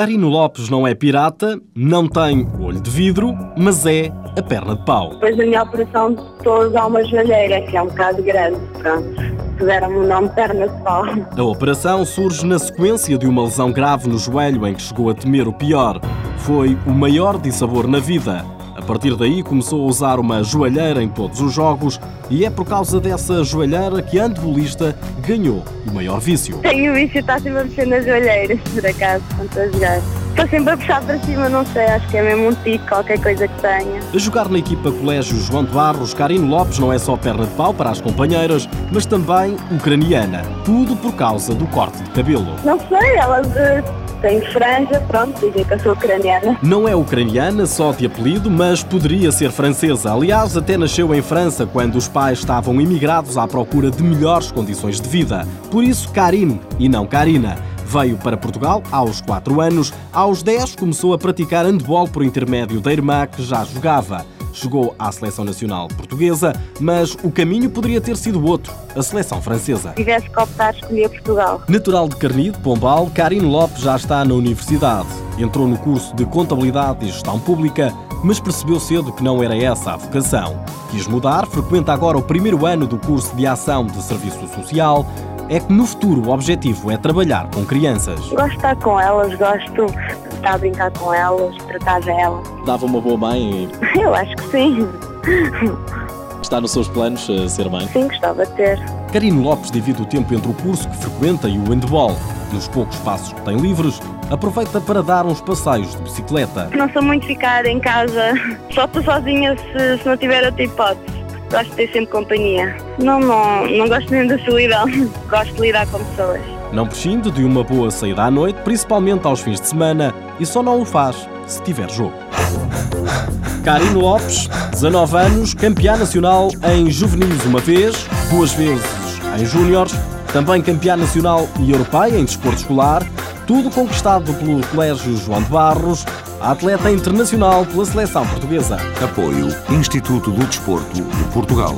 Carino Lopes não é pirata, não tem olho de vidro, mas é a perna de pau. Depois da minha operação estou a usar uma joelheira, que é um bocado grande, pronto. Puseram-me o nome perna de pau. A operação surge na sequência de uma lesão grave no joelho em que chegou a temer o pior. Foi o maior dissabor na vida. A partir daí começou a usar uma joelheira em todos os jogos e é por causa dessa joelheira que a antebolista ganhou o maior vício. Tenho o vício, está sempre a mexer nas joelheiras, por acaso, quando a jogar. Estou sempre a puxar para cima, não sei, acho que é mesmo um tico, qualquer coisa que tenha. A jogar na equipa Colégio João de Barros, Carino Lopes não é só perna de pau para as companheiras, mas também ucraniana. Tudo por causa do corte de cabelo. Não sei, ela de tem franja, pronto, dizem que eu sou ucraniana. Não é ucraniana só de apelido, mas poderia ser francesa. Aliás, até nasceu em França quando os pais estavam imigrados à procura de melhores condições de vida. Por isso, Karine e não Karina. Veio para Portugal aos 4 anos. Aos 10 começou a praticar handball por intermédio da irmã que já jogava chegou à seleção nacional portuguesa, mas o caminho poderia ter sido outro, a seleção francesa. Tivesse que optar, escolher Portugal. Natural de Carnide, Pombal, Karine Lopes já está na universidade. Entrou no curso de Contabilidade e Gestão Pública, mas percebeu cedo que não era essa a vocação. Quis mudar, frequenta agora o primeiro ano do curso de Ação de Serviço Social, é que no futuro o objetivo é trabalhar com crianças. Gosto de estar com elas, gosto de estar a brincar com elas, tratar delas. Dava uma boa mãe? Eu acho que sim. Está nos seus planos uh, ser mãe? Sim, gostava de ter. Karine Lopes divide o tempo entre o curso que frequenta e o handball. Nos poucos passos que tem livres, aproveita para dar uns passeios de bicicleta. Não sou muito ficar em casa, só estou sozinha se, se não tiver outra hipótese gosto de ter sempre companhia. Não, não, não gosto mesmo da solidão, gosto de lidar com pessoas. Não prescinde de uma boa saída à noite, principalmente aos fins de semana, e só não o faz se tiver jogo. Karine Lopes, 19 anos, campeã nacional em juvenis uma vez, duas vezes em júniores, também campeã nacional e europeia em desporto escolar, tudo conquistado pelo Colégio João de Barros, atleta internacional pela seleção portuguesa. Apoio Instituto do Desporto de Portugal.